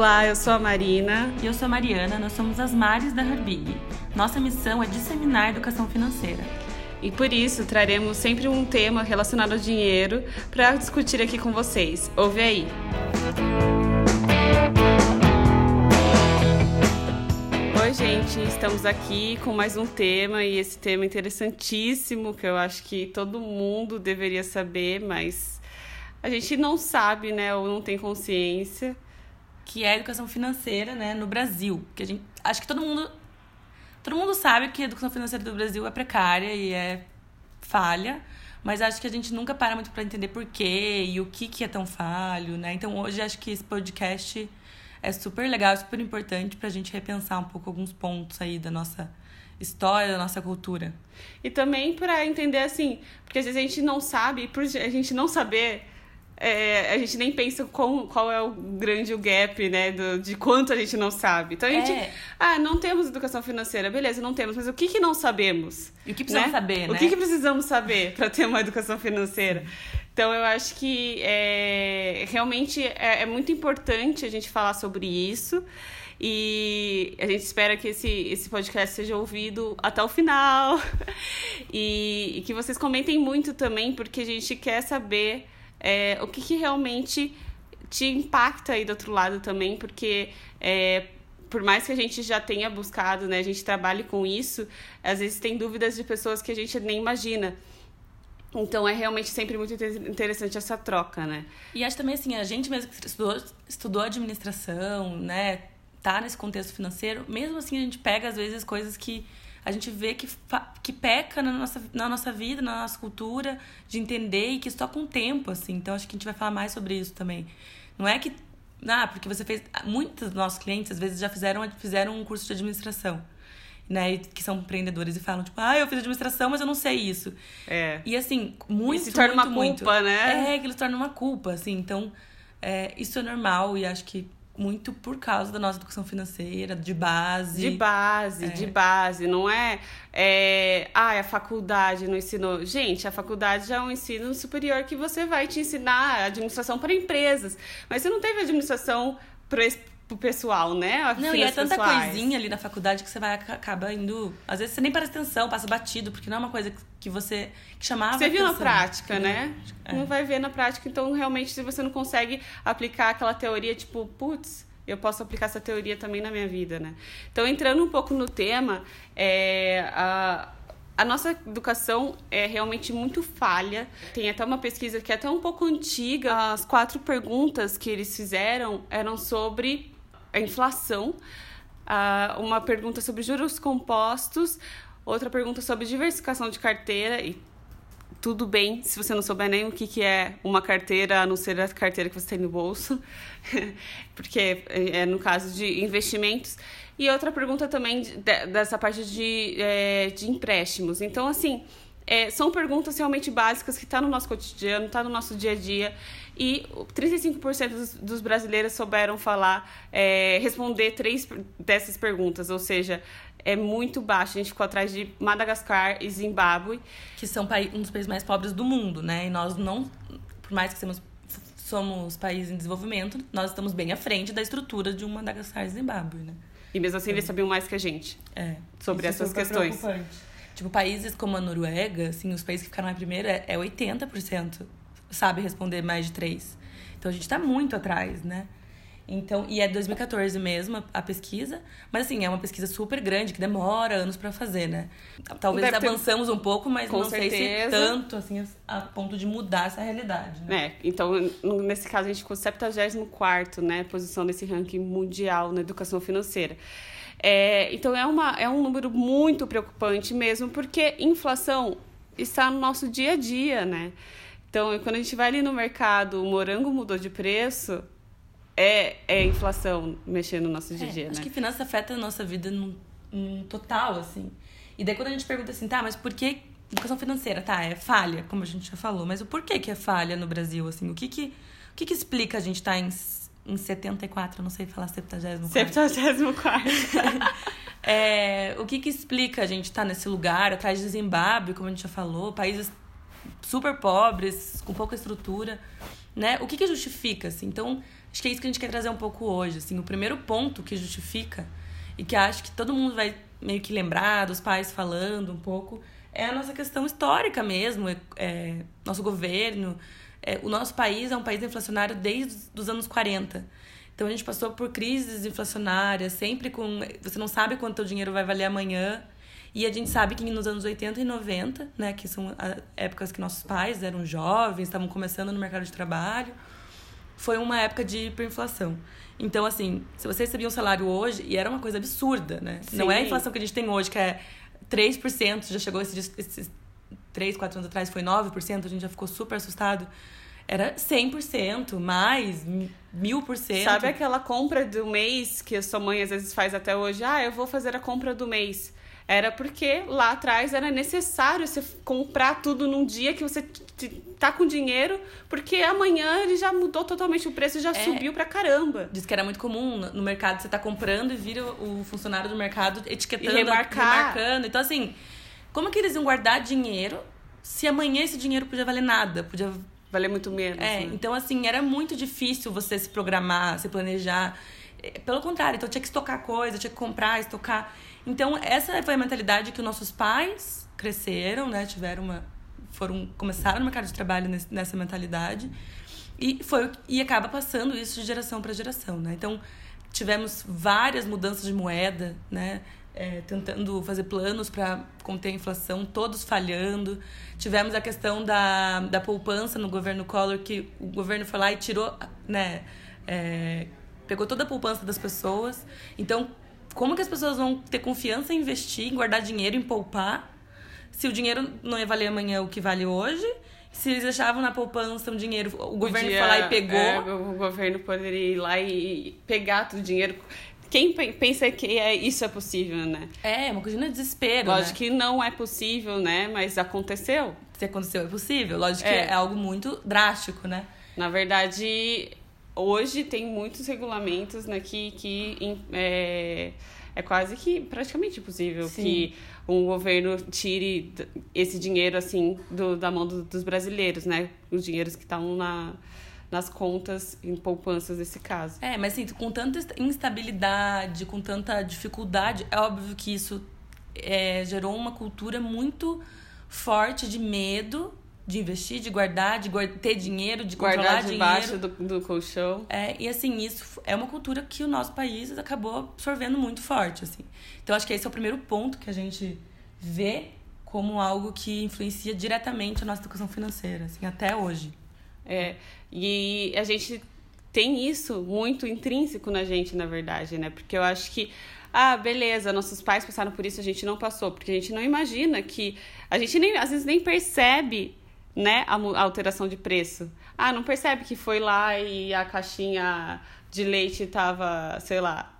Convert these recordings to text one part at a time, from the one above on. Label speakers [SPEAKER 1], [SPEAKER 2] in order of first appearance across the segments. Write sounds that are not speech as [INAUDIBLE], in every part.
[SPEAKER 1] Olá, eu sou a Marina.
[SPEAKER 2] E eu sou a Mariana, nós somos as Mares da Herbig. Nossa missão é disseminar educação financeira.
[SPEAKER 1] E por isso traremos sempre um tema relacionado ao dinheiro para discutir aqui com vocês. Ouve aí! Oi, gente, estamos aqui com mais um tema e esse tema interessantíssimo que eu acho que todo mundo deveria saber, mas a gente não sabe, né, ou não tem consciência.
[SPEAKER 2] Que é a educação financeira, né, no Brasil. Que a gente, acho que todo mundo todo mundo sabe que a educação financeira do Brasil é precária e é falha, mas acho que a gente nunca para muito para entender por quê e o que que é tão falho, né? Então hoje acho que esse podcast é super legal, super importante para a gente repensar um pouco alguns pontos aí da nossa história, da nossa cultura.
[SPEAKER 1] E também para entender assim, porque às vezes a gente não sabe, por a gente não saber, é, a gente nem pensa qual, qual é o grande o gap, né, do, de quanto a gente não sabe. Então a gente, é. ah, não temos educação financeira, beleza, não temos, mas o que que não sabemos?
[SPEAKER 2] E o que precisamos né? saber, né?
[SPEAKER 1] O que, que precisamos saber para ter uma educação financeira? Então eu acho que é, realmente é, é muito importante a gente falar sobre isso. E a gente espera que esse, esse podcast seja ouvido até o final. [LAUGHS] E, e que vocês comentem muito também, porque a gente quer saber é, o que, que realmente te impacta aí do outro lado também, porque é, por mais que a gente já tenha buscado, né, a gente trabalhe com isso, às vezes tem dúvidas de pessoas que a gente nem imagina. Então é realmente sempre muito interessante essa troca, né?
[SPEAKER 2] E acho também assim, a gente mesmo que estudou, estudou administração, né? Tá nesse contexto financeiro, mesmo assim a gente pega às vezes coisas que a gente vê que, que peca na nossa, na nossa vida, na nossa cultura, de entender e que isso com o tempo, assim. Então acho que a gente vai falar mais sobre isso também. Não é que. Ah, porque você fez. Muitos dos nossos clientes às vezes já fizeram, fizeram um curso de administração né, que são empreendedores e falam, tipo, ah, eu fiz administração, mas eu não sei isso.
[SPEAKER 1] É.
[SPEAKER 2] E assim, muito, e
[SPEAKER 1] se torna
[SPEAKER 2] muito,
[SPEAKER 1] uma
[SPEAKER 2] muito.
[SPEAKER 1] culpa, né?
[SPEAKER 2] É, que eles tornam uma culpa, assim. Então, é, isso é normal e acho que muito por causa da nossa educação financeira, de base.
[SPEAKER 1] De base, é. de base. Não é, é. Ah, a faculdade não ensinou. Gente, a faculdade já é um ensino superior que você vai te ensinar administração para empresas. Mas você não teve administração para pro pessoal, né?
[SPEAKER 2] Não, e é tanta pessoais. coisinha ali na faculdade que você vai acaba indo. Às vezes você nem presta atenção, passa batido, porque não é uma coisa que você que chamava.
[SPEAKER 1] Você
[SPEAKER 2] viu
[SPEAKER 1] na prática, né? É. Não vai ver na prática, então realmente se você não consegue aplicar aquela teoria, tipo, putz, eu posso aplicar essa teoria também na minha vida, né? Então, entrando um pouco no tema, é, a, a nossa educação é realmente muito falha. Tem até uma pesquisa que é até um pouco antiga. As quatro perguntas que eles fizeram eram sobre a inflação, uh, uma pergunta sobre juros compostos, outra pergunta sobre diversificação de carteira e tudo bem se você não souber nem o que, que é uma carteira, a não ser a carteira que você tem no bolso, [LAUGHS] porque é no caso de investimentos. E outra pergunta também de, dessa parte de, é, de empréstimos. Então, assim, é, são perguntas realmente básicas que estão tá no nosso cotidiano, está no nosso dia a dia. E 35% dos, dos brasileiros souberam falar, é, responder três dessas perguntas, ou seja, é muito baixo. A gente ficou atrás de Madagascar e Zimbábue.
[SPEAKER 2] Que são um dos países mais pobres do mundo, né? E nós não, por mais que somos, somos países em desenvolvimento, nós estamos bem à frente da estrutura de um Madagascar e Zimbábue, né?
[SPEAKER 1] E mesmo assim, eles sabiam mais que a gente
[SPEAKER 2] é,
[SPEAKER 1] sobre é essas questões.
[SPEAKER 2] Tipo, países como a Noruega, assim, os países que ficaram na primeira, é 80% sabe responder mais de três. Então a gente tá muito atrás, né? Então, e é 2014 mesmo a, pesquisa, mas assim, é uma pesquisa super grande que demora anos para fazer, né? Talvez Deve avançamos ter... um pouco, mas não certeza. sei se tanto assim a ponto de mudar essa realidade, né?
[SPEAKER 1] É, então nesse caso a gente ficou 74 né, posição nesse ranking mundial na educação financeira. É, então é, uma, é um número muito preocupante mesmo, porque inflação está no nosso dia a dia, né? Então, quando a gente vai ali no mercado, o morango mudou de preço, é, é inflação mexendo no nosso dia a dia,
[SPEAKER 2] é,
[SPEAKER 1] né?
[SPEAKER 2] Acho que finanças afeta a nossa vida no, no total, assim. E daí quando a gente pergunta assim, tá, mas por que educação financeira, tá, é falha, como a gente já falou, mas o porquê que é falha no Brasil, assim? O que que, o que, que explica a gente estar tá em em 74, não sei falar 74.
[SPEAKER 1] 74. [LAUGHS]
[SPEAKER 2] é, o que que explica a gente estar tá nesse lugar, atrás de Zimbábue, como a gente já falou, países super pobres, com pouca estrutura. né? O que, que justifica, assim? Então, acho que é isso que a gente quer trazer um pouco hoje, assim. O primeiro ponto que justifica e que acho que todo mundo vai meio que lembrar dos pais falando um pouco é a nossa questão histórica mesmo, é, é nosso governo. É, o nosso país é um país inflacionário desde os anos 40. Então a gente passou por crises inflacionárias, sempre com. Você não sabe quanto o dinheiro vai valer amanhã. E a gente sabe que nos anos 80 e 90, né, que são épocas que nossos pais eram jovens, estavam começando no mercado de trabalho, foi uma época de hiperinflação. Então, assim, se você recebia um salário hoje, e era uma coisa absurda, né? Sim. Não é a inflação que a gente tem hoje, que é 3%, já chegou esses, esses 3, 4 anos atrás, foi 9%, a gente já ficou super assustado. Era 100%, mais, mil por cento.
[SPEAKER 1] Sabe aquela compra do mês que a sua mãe às vezes faz até hoje? Ah, eu vou fazer a compra do mês. Era porque lá atrás era necessário você comprar tudo num dia que você tá com dinheiro, porque amanhã ele já mudou totalmente o preço, já é, subiu pra caramba.
[SPEAKER 2] Diz que era muito comum no mercado você tá comprando e vira o funcionário do mercado etiquetando,
[SPEAKER 1] e remarcar.
[SPEAKER 2] remarcando. Então, assim, como que eles iam guardar dinheiro se amanhã esse dinheiro podia valer nada? Podia
[SPEAKER 1] valer muito menos.
[SPEAKER 2] É,
[SPEAKER 1] né?
[SPEAKER 2] então, assim, era muito difícil você se programar, se planejar. É, pelo contrário, então tinha que estocar coisa, tinha que comprar, estocar. Então, essa foi a mentalidade que os nossos pais cresceram, né? Tiveram uma. Foram, começaram no mercado de trabalho nessa mentalidade. E, foi, e acaba passando isso de geração para geração, né? Então, tivemos várias mudanças de moeda, né? É, tentando fazer planos para conter a inflação, todos falhando. Tivemos a questão da, da poupança no governo Collor, que o governo foi lá e tirou, né? É, pegou toda a poupança das pessoas. Então, como que as pessoas vão ter confiança em investir, em guardar dinheiro, em poupar, se o dinheiro não ia valer amanhã o que vale hoje? Se eles deixavam na poupança um dinheiro, o governo Podia, foi lá e pegou. É,
[SPEAKER 1] o governo poderia ir lá e pegar todo o dinheiro. Quem pensa que é, isso é possível, né?
[SPEAKER 2] É, uma coisa de desespero.
[SPEAKER 1] Lógico
[SPEAKER 2] né?
[SPEAKER 1] que não é possível, né? Mas aconteceu.
[SPEAKER 2] Se aconteceu, é possível. Lógico é. que é algo muito drástico, né?
[SPEAKER 1] Na verdade, hoje tem muitos regulamentos né, que, que é, é quase que praticamente impossível Sim. que um governo tire esse dinheiro assim do, da mão do, dos brasileiros, né? Os dinheiros que estão na, nas contas em poupanças nesse caso.
[SPEAKER 2] É, mas assim, com tanta instabilidade, com tanta dificuldade, é óbvio que isso é, gerou uma cultura muito forte de medo de investir, de guardar, de ter dinheiro, de
[SPEAKER 1] guardar
[SPEAKER 2] debaixo
[SPEAKER 1] do, do colchão.
[SPEAKER 2] É, e assim, isso é uma cultura que o nosso país acabou absorvendo muito forte, assim. Então acho que esse é o primeiro ponto que a gente vê como algo que influencia diretamente a nossa educação financeira, assim, até hoje.
[SPEAKER 1] É, e a gente tem isso muito intrínseco na gente, na verdade, né? Porque eu acho que ah, beleza, nossos pais passaram por isso, a gente não passou, porque a gente não imagina que a gente nem às vezes nem percebe né, a, a alteração de preço. Ah, não percebe que foi lá e a caixinha de leite tava, sei lá,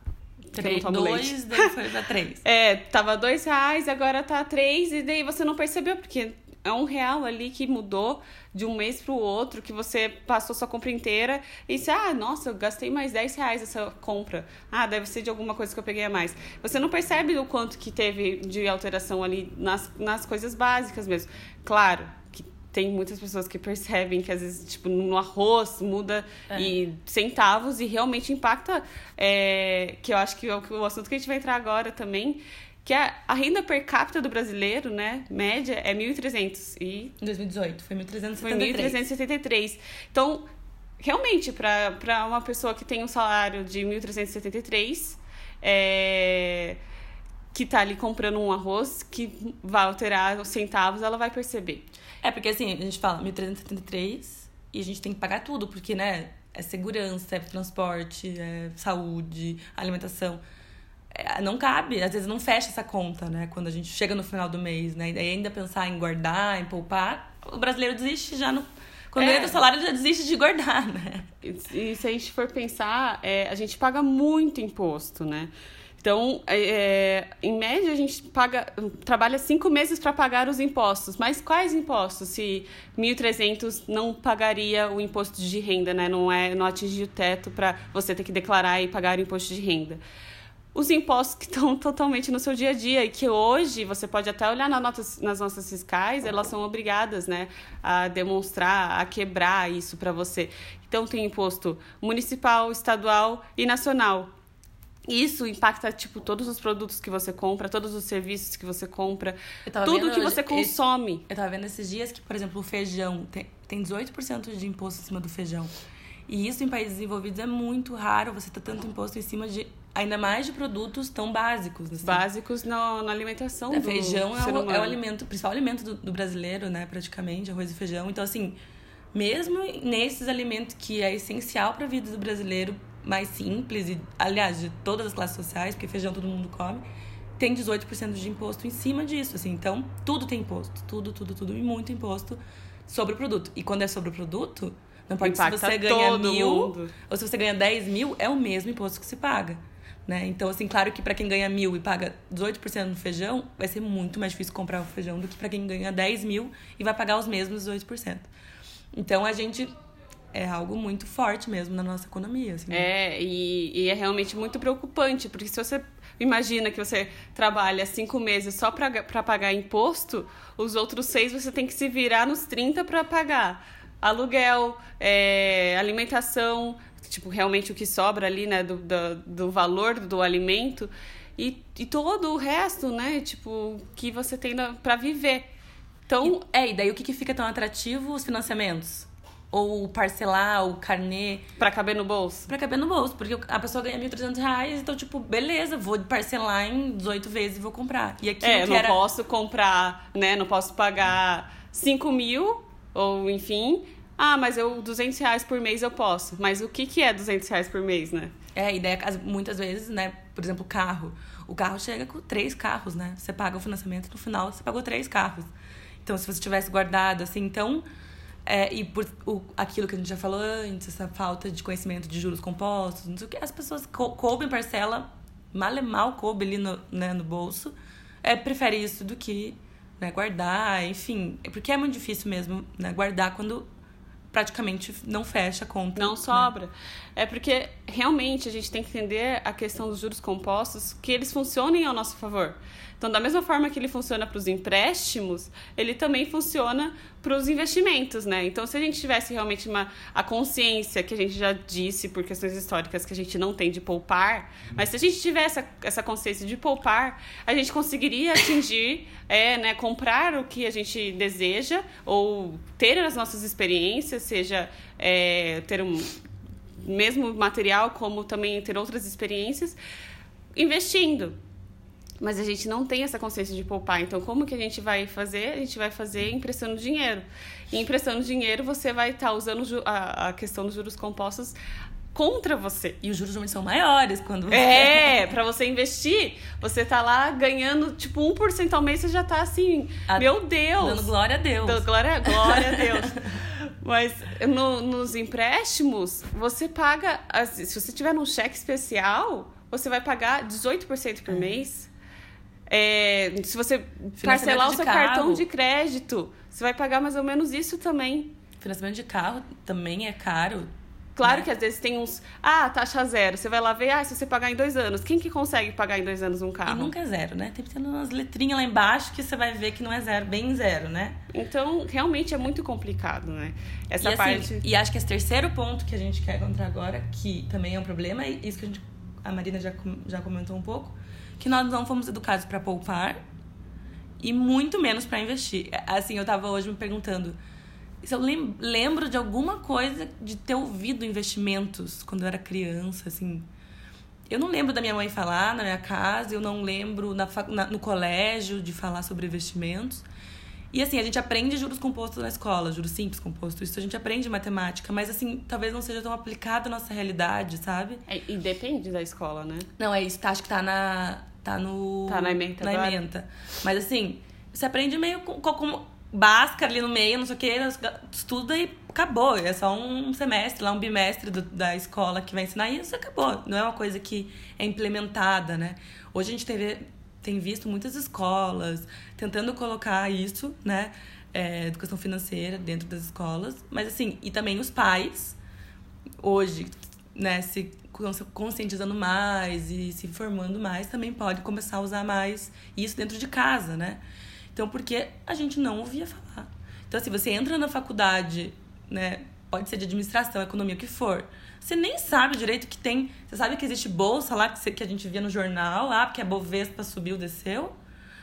[SPEAKER 2] Três, dois, daí foi pra três. [LAUGHS]
[SPEAKER 1] é, tava dois reais, agora tá três, e daí você não percebeu, porque é um real ali que mudou de um mês para o outro, que você passou sua compra inteira e disse, ah, nossa, eu gastei mais 10 reais essa compra. Ah, deve ser de alguma coisa que eu peguei a mais. Você não percebe o quanto que teve de alteração ali nas, nas coisas básicas mesmo. Claro, tem muitas pessoas que percebem que às vezes, tipo, no arroz muda é. e centavos e realmente impacta, é, que eu acho que é o assunto que a gente vai entrar agora também, que a, a renda per capita do brasileiro, né, média, é 1.300
[SPEAKER 2] e... Em 2018, foi 1.373.
[SPEAKER 1] Foi 1.373. Então, realmente, para uma pessoa que tem um salário de 1.373, é que tá ali comprando um arroz que vai alterar os centavos, ela vai perceber.
[SPEAKER 2] É, porque assim, a gente fala 1.373 e a gente tem que pagar tudo, porque, né, é segurança, é transporte, é saúde, alimentação. É, não cabe, às vezes não fecha essa conta, né, quando a gente chega no final do mês, né, e ainda pensar em guardar, em poupar, o brasileiro desiste já no. Quando é. entra o salário, já desiste de guardar, né?
[SPEAKER 1] E, se a gente for pensar, é, a gente paga muito imposto, né? Então, é, é, em média, a gente paga, trabalha cinco meses para pagar os impostos. Mas quais impostos? Se 1.300 não pagaria o imposto de renda, né? não, é, não atingir o teto para você ter que declarar e pagar o imposto de renda. Os impostos que estão [LAUGHS] totalmente no seu dia a dia e que hoje você pode até olhar nas notas, nas nossas fiscais, elas são obrigadas, né, a demonstrar, a quebrar isso para você. Então tem imposto municipal, estadual e nacional. Isso impacta, tipo, todos os produtos que você compra, todos os serviços que você compra, tudo que você consome.
[SPEAKER 2] Eu tava vendo esses dias que, por exemplo, o feijão tem, tem 18% de imposto em cima do feijão. E isso em países desenvolvidos é muito raro você ter tanto imposto em cima de ainda mais de produtos tão básicos.
[SPEAKER 1] Assim. Básicos na, na alimentação
[SPEAKER 2] é, do Feijão é o, é o, alimento, principal alimento do, do, brasileiro, né? Praticamente, arroz e feijão. Então, assim, mesmo nesses alimentos que é essencial para a vida do brasileiro, mais simples, e aliás, de todas as classes sociais, porque feijão todo mundo come, tem 18% de imposto em cima disso. Assim. Então, tudo tem imposto. Tudo, tudo, tudo. E muito imposto sobre o produto. E quando é sobre o produto, não importa se você ganha mil mundo. ou se você ganha 10 mil, é o mesmo imposto que se paga. Né? Então, assim, claro que para quem ganha mil e paga 18% no feijão, vai ser muito mais difícil comprar o feijão do que para quem ganha 10 mil e vai pagar os mesmos 18%. Então, a gente é algo muito forte mesmo na nossa economia. Assim,
[SPEAKER 1] É, e, e, é realmente muito preocupante, porque se você imagina que você trabalha cinco meses só para pagar imposto, os outros seis você tem que se virar nos 30 para pagar aluguel, é, alimentação, tipo, realmente o que sobra ali, né, do, do, do valor do alimento, e, e todo o resto, né, tipo, que você tem para viver.
[SPEAKER 2] Então, e, é, e daí o que, que fica tão atrativo? Os financiamentos. Ou parcelar, o carnê.
[SPEAKER 1] Pra caber no bolso?
[SPEAKER 2] Pra caber no bolso, porque a pessoa ganha 1.300 reais, então, tipo, beleza, vou parcelar em 18 vezes e vou comprar. E
[SPEAKER 1] aqui é, não era... posso comprar, né? Não posso pagar 5 mil, ou enfim, ah, mas eu 200 reais por mês eu posso. Mas o que, que é 200 reais por mês, né?
[SPEAKER 2] É, ideia, muitas vezes, né? Por exemplo, carro. O carro chega com três carros, né? Você paga o financiamento, no final você pagou três carros. Então, se você tivesse guardado, assim, então... É, e por o, aquilo que a gente já falou antes, essa falta de conhecimento de juros compostos, não sei o que, as pessoas co coubem parcela, mal e mal coube ali no, né, no bolso, é, prefere isso do que né, guardar, enfim. Porque é muito difícil mesmo né, guardar quando praticamente não fecha a conta.
[SPEAKER 1] Não né? sobra. Né? É porque realmente a gente tem que entender a questão dos juros compostos, que eles funcionem ao nosso favor. Então, da mesma forma que ele funciona para os empréstimos, ele também funciona para os investimentos, né? Então, se a gente tivesse realmente uma, a consciência, que a gente já disse por questões históricas que a gente não tem de poupar, mas se a gente tivesse essa, essa consciência de poupar, a gente conseguiria atingir, [LAUGHS] é, né, comprar o que a gente deseja ou ter as nossas experiências, seja é, ter um mesmo material, como também ter outras experiências, investindo. Mas a gente não tem essa consciência de poupar. Então, como que a gente vai fazer? A gente vai fazer emprestando dinheiro. E emprestando dinheiro, você vai estar tá usando a, a questão dos juros compostos contra você.
[SPEAKER 2] E os juros normalmente são maiores quando você...
[SPEAKER 1] É, [LAUGHS] para você investir, você tá lá ganhando tipo 1% ao mês, você já tá assim, a... meu Deus.
[SPEAKER 2] Dando glória a Deus.
[SPEAKER 1] Dando glória, glória a Deus. [LAUGHS] Mas no, nos empréstimos, você paga, se você tiver num cheque especial, você vai pagar 18% por é. mês. É, se você parcelar o seu carro. cartão de crédito, você vai pagar mais ou menos isso também.
[SPEAKER 2] Financiamento de carro também é caro.
[SPEAKER 1] Claro né? que às vezes tem uns. Ah, taxa zero. Você vai lá ver, ah, se você pagar em dois anos. Quem que consegue pagar em dois anos um carro?
[SPEAKER 2] E nunca é zero, né? Tem que ter umas letrinhas lá embaixo que você vai ver que não é zero, bem zero, né?
[SPEAKER 1] Então, realmente é muito complicado, né?
[SPEAKER 2] Essa e, assim, parte. Assim, e acho que esse terceiro ponto que a gente quer encontrar agora, que também é um problema, e isso que a, gente, a Marina já, já comentou um pouco, que nós não fomos educados para poupar e muito menos para investir. Assim, eu tava hoje me perguntando se eu lembro de alguma coisa de ter ouvido investimentos quando eu era criança, assim. Eu não lembro da minha mãe falar na minha casa, eu não lembro na, na, no colégio de falar sobre investimentos. E assim, a gente aprende juros compostos na escola, juros simples compostos, isso a gente aprende matemática, mas assim, talvez não seja tão aplicado à nossa realidade, sabe?
[SPEAKER 1] É, e depende da escola, né?
[SPEAKER 2] Não, é isso, tá, acho que tá na. Tá no.
[SPEAKER 1] Tá na ementa.
[SPEAKER 2] Na. Mas assim, você aprende meio com, com, básica ali no meio, não sei o que, estuda e acabou. É só um semestre, lá um bimestre do, da escola que vai ensinar isso, acabou. Não é uma coisa que é implementada, né? Hoje a gente teve, tem visto muitas escolas tentando colocar isso, né? É, educação financeira dentro das escolas, mas assim, e também os pais hoje, né, se conscientizando mais e se informando mais, também pode começar a usar mais isso dentro de casa, né? Então, porque a gente não ouvia falar. Então, assim, você entra na faculdade, né? Pode ser de administração, economia, o que for. Você nem sabe direito que tem. Você sabe que existe bolsa lá que a gente via no jornal, lá, porque a Bovespa subiu, desceu.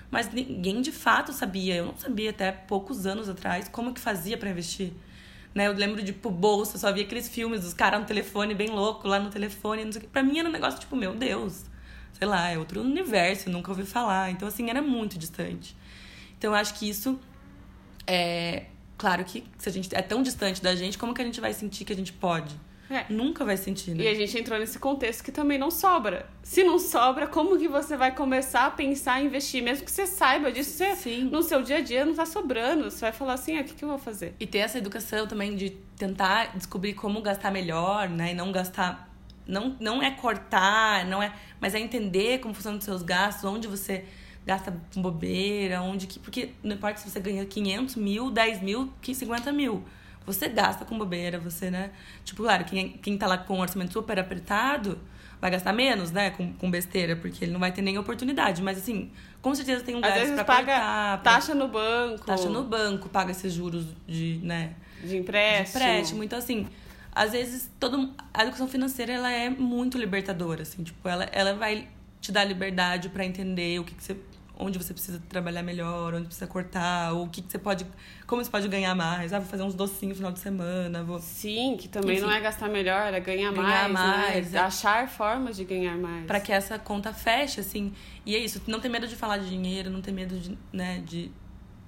[SPEAKER 2] Mas ninguém de fato sabia. Eu não sabia até poucos anos atrás como que fazia para investir. Né? Eu lembro de, tipo, bolsa, só via aqueles filmes dos caras no telefone, bem louco, lá no telefone. Não sei o que. Pra mim era um negócio, tipo, meu Deus. Sei lá, é outro universo, nunca ouvi falar. Então, assim, era muito distante. Então, eu acho que isso é. Claro que se a gente é tão distante da gente, como que a gente vai sentir que a gente pode? É. Nunca vai sentir, né?
[SPEAKER 1] E a gente entrou nesse contexto que também não sobra. Se não sobra, como que você vai começar a pensar em investir? Mesmo que você saiba disso, você, Sim. no seu dia a dia não tá sobrando. Você vai falar assim, ah, o que, que eu vou fazer?
[SPEAKER 2] E ter essa educação também de tentar descobrir como gastar melhor, né? E não gastar... Não, não é cortar, não é... Mas é entender como funcionam os seus gastos, onde você gasta com bobeira, onde que... Porque não importa se você ganha 500 mil, 10 mil, 50 mil você gasta com bobeira, você, né? Tipo, claro, quem, quem tá lá com um orçamento super apertado vai gastar menos, né? Com, com besteira, porque ele não vai ter nem oportunidade. Mas, assim, com certeza tem um
[SPEAKER 1] Às vezes
[SPEAKER 2] pra
[SPEAKER 1] paga cortar, taxa no banco.
[SPEAKER 2] Taxa no banco, paga esses juros de, né?
[SPEAKER 1] De empréstimo.
[SPEAKER 2] De empréstimo. Então, assim, às vezes, todo, a educação financeira, ela é muito libertadora, assim. Tipo, ela, ela vai te dar liberdade para entender o que, que você onde você precisa trabalhar melhor, onde precisa cortar, ou o que, que você pode. Como você pode ganhar mais. Ah, vou fazer uns docinhos no final de semana. Vou...
[SPEAKER 1] Sim, que também Enfim, não é gastar melhor, é ganhar, ganhar mais. Né? mais né? é. Achar formas de ganhar mais.
[SPEAKER 2] para que essa conta feche, assim. E é isso, não ter medo de falar de dinheiro, não ter medo de, né, de,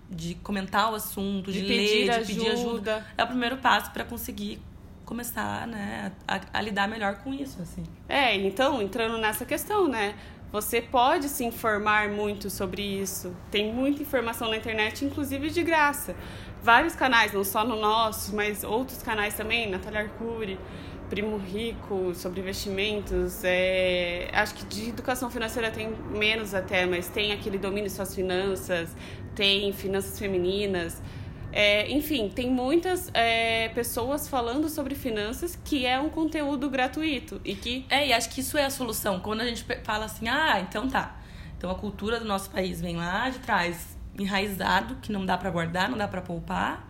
[SPEAKER 2] de comentar o assunto, de, de ler, de ajuda. pedir ajuda. É o primeiro passo para conseguir começar, né, a, a, lidar melhor com isso, assim.
[SPEAKER 1] É, então, entrando nessa questão, né? Você pode se informar muito sobre isso. Tem muita informação na internet, inclusive de graça. Vários canais, não só no nosso, mas outros canais também, Natália Arcuri, Primo Rico, sobre investimentos. É... Acho que de educação financeira tem menos até, mas tem aquele domínio suas finanças, tem finanças femininas. É, enfim, tem muitas é, pessoas falando sobre finanças que é um conteúdo gratuito e que.
[SPEAKER 2] É, e acho que isso é a solução. Quando a gente fala assim, ah, então tá. Então a cultura do nosso país vem lá de trás, enraizado, que não dá para guardar, não dá para poupar.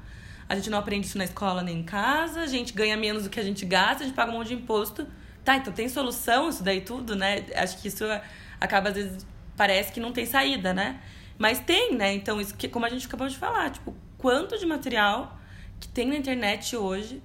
[SPEAKER 2] A gente não aprende isso na escola nem em casa, a gente ganha menos do que a gente gasta, a gente paga um monte de imposto. Tá, então tem solução isso daí tudo, né? Acho que isso acaba, às vezes, parece que não tem saída, né? Mas tem, né? Então, isso que, como a gente acabou de falar, tipo, quanto de material que tem na internet hoje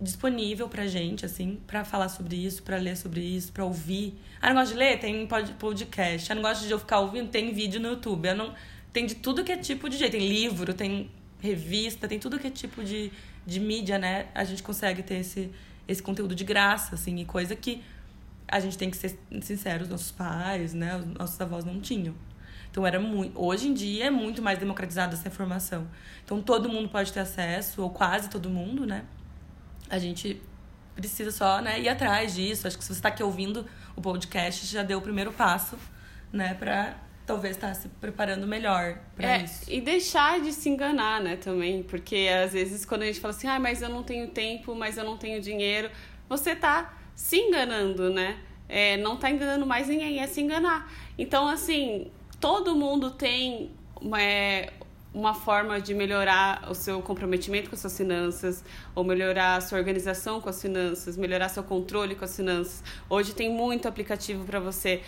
[SPEAKER 2] disponível pra gente, assim, pra falar sobre isso, pra ler sobre isso, pra ouvir. Ah, não gosto de ler? Tem podcast. Ah, não gosto de eu ficar ouvindo? Tem vídeo no YouTube. Eu não... Tem de tudo que é tipo de jeito. Tem livro, tem revista, tem tudo que é tipo de, de mídia, né? A gente consegue ter esse, esse conteúdo de graça, assim, e coisa que a gente tem que ser sinceros, nossos pais, né? Os nossos avós não tinham. Então era muito. Hoje em dia é muito mais democratizada essa informação. Então todo mundo pode ter acesso, ou quase todo mundo, né? A gente precisa só né, ir atrás disso. Acho que se você está aqui ouvindo o podcast, já deu o primeiro passo, né, para talvez estar tá se preparando melhor para é, isso.
[SPEAKER 1] E deixar de se enganar, né, também. Porque às vezes quando a gente fala assim, ah, mas eu não tenho tempo, mas eu não tenho dinheiro, você tá se enganando, né? É, não tá enganando mais ninguém, é se enganar. Então, assim, todo mundo tem uma, é, uma forma de melhorar o seu comprometimento com as suas finanças, ou melhorar a sua organização com as finanças, melhorar seu controle com as finanças. Hoje tem muito aplicativo para você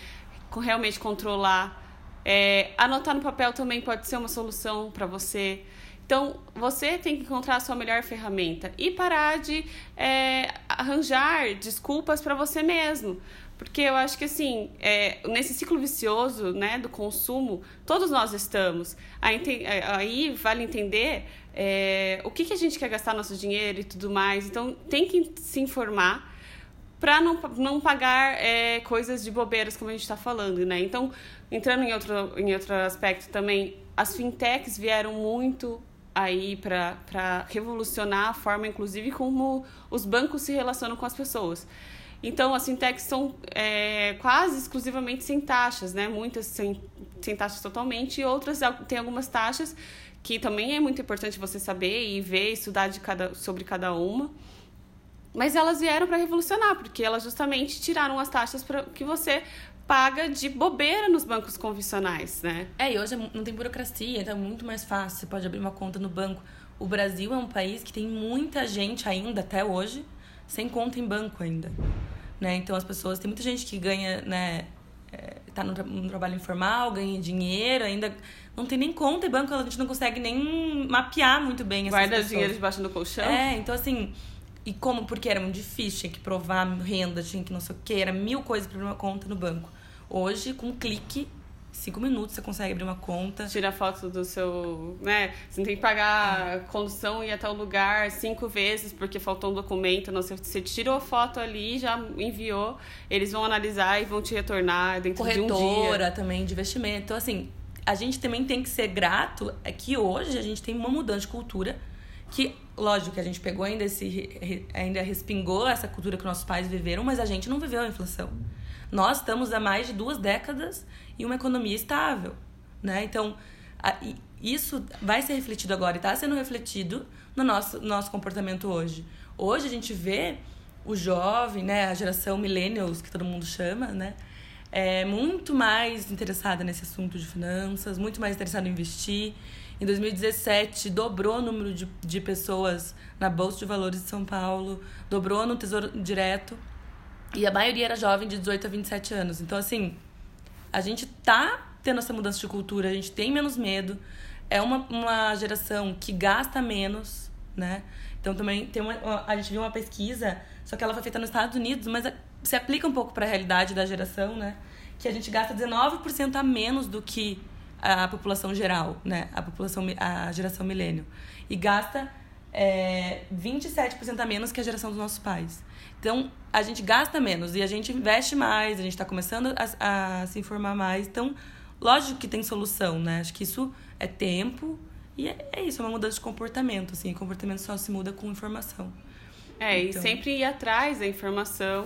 [SPEAKER 1] realmente controlar. É, anotar no papel também pode ser uma solução para você. Então, você tem que encontrar a sua melhor ferramenta e parar de é, arranjar desculpas para você mesmo. Porque eu acho que, assim, é, nesse ciclo vicioso né, do consumo, todos nós estamos. É, aí vale entender é, o que, que a gente quer gastar nosso dinheiro e tudo mais. Então, tem que se informar para não, não pagar é, coisas de bobeiras, como a gente está falando, né? Então, entrando em outro, em outro aspecto também, as fintechs vieram muito aí para revolucionar a forma, inclusive, como os bancos se relacionam com as pessoas. Então, as fintechs são é, quase exclusivamente sem taxas, né? Muitas sem, sem taxas totalmente, e outras têm algumas taxas que também é muito importante você saber e ver, estudar de cada, sobre cada uma. Mas elas vieram para revolucionar, porque elas justamente tiraram as taxas para que você paga de bobeira nos bancos convencionais, né?
[SPEAKER 2] É, e hoje não tem burocracia, então é muito mais fácil. Você pode abrir uma conta no banco. O Brasil é um país que tem muita gente ainda, até hoje, sem conta em banco ainda. Né? Então as pessoas, tem muita gente que ganha, né? É, tá no, no trabalho informal, ganha dinheiro, ainda não tem nem conta em banco, a gente não consegue nem mapear muito bem essas
[SPEAKER 1] Guarda
[SPEAKER 2] pessoas.
[SPEAKER 1] dinheiro debaixo do colchão?
[SPEAKER 2] É, então assim, e como? Porque era muito difícil, tinha que provar renda, tinha que não sei o que, era mil coisas para abrir uma conta no banco. Hoje, com um clique, cinco minutos você consegue abrir uma conta.
[SPEAKER 1] Tira foto do seu. né? Você não tem que pagar condução e ir até o lugar cinco vezes porque faltou um documento. Não, você tirou a foto ali, já enviou, eles vão analisar e vão te retornar dentro
[SPEAKER 2] Corretora
[SPEAKER 1] de um dia.
[SPEAKER 2] também de investimento. Então, assim, a gente também tem que ser grato é que hoje a gente tem uma mudança de cultura que lógico que a gente pegou ainda esse ainda respingou essa cultura que nossos pais viveram, mas a gente não viveu a inflação. Nós estamos há mais de duas décadas em uma economia estável, né? Então, a, isso vai ser refletido agora e está sendo refletido no nosso, nosso comportamento hoje. Hoje a gente vê o jovem, né, a geração millennials, que todo mundo chama, né, é muito mais interessada nesse assunto de finanças, muito mais interessada em investir. Em 2017, dobrou o número de, de pessoas na Bolsa de Valores de São Paulo, dobrou no Tesouro Direto. E a maioria era jovem de 18 a 27 anos. Então, assim, a gente tá tendo essa mudança de cultura, a gente tem menos medo. É uma, uma geração que gasta menos, né? Então, também tem uma, a gente viu uma pesquisa, só que ela foi feita nos Estados Unidos, mas se aplica um pouco para a realidade da geração, né? Que a gente gasta 19% a menos do que a população geral, né? A população, a geração milênio. E gasta é, 27% a menos que a geração dos nossos pais. Então, a gente gasta menos e a gente investe mais, a gente está começando a, a, se informar mais. Então, lógico que tem solução, né? Acho que isso é tempo e é, é isso, é uma mudança de comportamento, assim. O comportamento só se muda com informação.
[SPEAKER 1] É, então... e sempre ir atrás da informação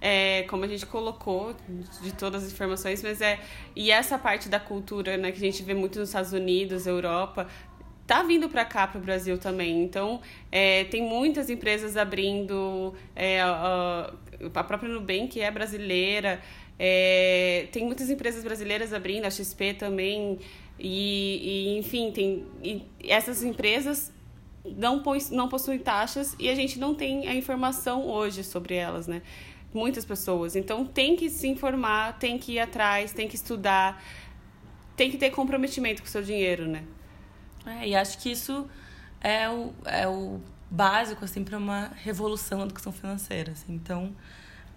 [SPEAKER 1] é, como a gente colocou, de todas as informações, mas é. E essa parte da cultura, né, que a gente vê muito nos Estados Unidos, Europa, tá vindo para cá, para o Brasil também. Então, é, tem muitas empresas abrindo, é, a, a própria Nubank é brasileira, é, tem muitas empresas brasileiras abrindo, a XP também, e, e enfim, tem e essas empresas não, não possuem taxas e a gente não tem a informação hoje sobre elas, né? muitas pessoas. Então tem que se informar, tem que ir atrás, tem que estudar, tem que ter comprometimento com o seu dinheiro, né?
[SPEAKER 2] É, e acho que isso é o, é o básico, assim, para uma revolução na educação financeira. Assim. Então,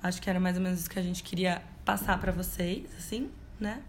[SPEAKER 2] acho que era mais ou menos isso que a gente queria passar para vocês, assim, né?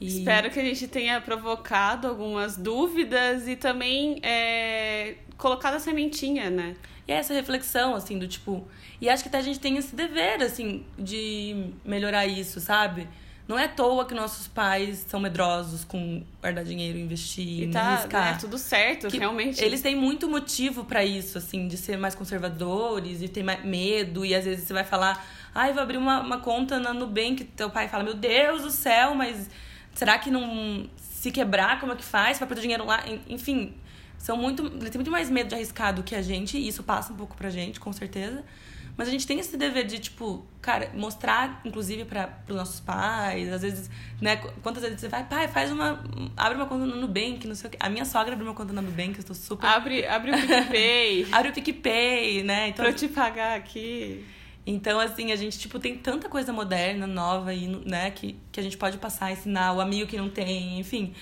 [SPEAKER 1] E... Espero que a gente tenha provocado algumas dúvidas e também é, colocado a sementinha, né?
[SPEAKER 2] E é essa reflexão, assim, do tipo. E acho que até a gente tem esse dever, assim, de melhorar isso, sabe? Não é à toa que nossos pais são medrosos com guardar dinheiro, investir, e tá, arriscar.
[SPEAKER 1] É tudo certo, que realmente.
[SPEAKER 2] Eles têm muito motivo para isso, assim, de ser mais conservadores e ter mais medo. E às vezes você vai falar, ai, ah, vou abrir uma, uma conta na Nubank. Teu pai fala, meu Deus do céu, mas será que não. Se quebrar, como é que faz? Vai perder dinheiro lá? Enfim, são muito. Eles têm muito mais medo de arriscar do que a gente, e isso passa um pouco pra gente, com certeza. Mas a gente tem esse dever de, tipo, cara, mostrar, inclusive, para os nossos pais, às vezes, né? Quantas vezes você vai, pai, faz uma. abre uma conta no Nubank, não sei o quê. A minha sogra abriu uma conta no Nubank, eu estou super.
[SPEAKER 1] Abre, abre o PicPay. [LAUGHS]
[SPEAKER 2] abre o PicPay, né?
[SPEAKER 1] Então, pra eu te pagar aqui.
[SPEAKER 2] Então, assim, a gente, tipo, tem tanta coisa moderna, nova, e, né, que, que a gente pode passar, ensinar o amigo que não tem, enfim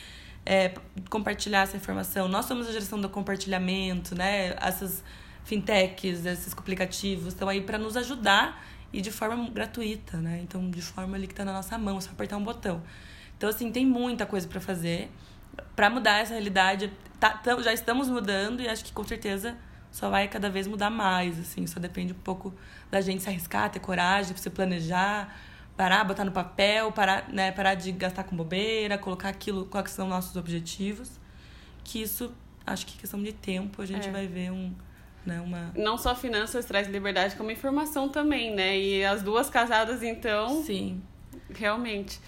[SPEAKER 2] é, compartilhar essa informação. Nós somos a geração do compartilhamento, né? Essas fintechs, esses aplicativos estão aí para nos ajudar e de forma gratuita, né? Então, de forma ali que está na nossa mão, só apertar um botão. Então, assim, tem muita coisa para fazer. Para mudar essa realidade, tá, já estamos mudando e acho que com certeza só vai cada vez mudar mais, assim. Só depende um pouco da gente se arriscar, ter coragem, se planejar, parar, botar no papel, parar, né, parar de gastar com bobeira, colocar aquilo, quais são nossos objetivos. Que isso, acho que questão de tempo, a gente é. vai ver um, né? Uma...
[SPEAKER 1] Não só finanças traz liberdade, como informação também, né? E as duas casadas, então.
[SPEAKER 2] Sim.
[SPEAKER 1] Realmente.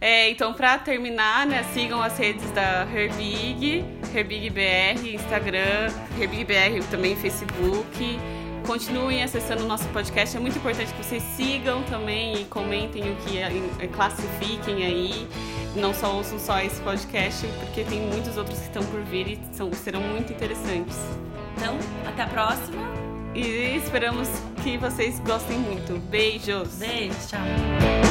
[SPEAKER 1] É, então, para terminar, né, sigam as redes da Herbig, HerbigBR, Instagram, HerbigBR também Facebook. Continuem acessando o nosso podcast. É muito importante que vocês sigam também e comentem o que é, classifiquem aí. Não só ouçam só esse podcast, porque tem muitos outros que estão por vir e são, serão muito interessantes.
[SPEAKER 2] Então, até a próxima.
[SPEAKER 1] E esperamos que vocês gostem muito. Beijos.
[SPEAKER 2] Beijo, tchau.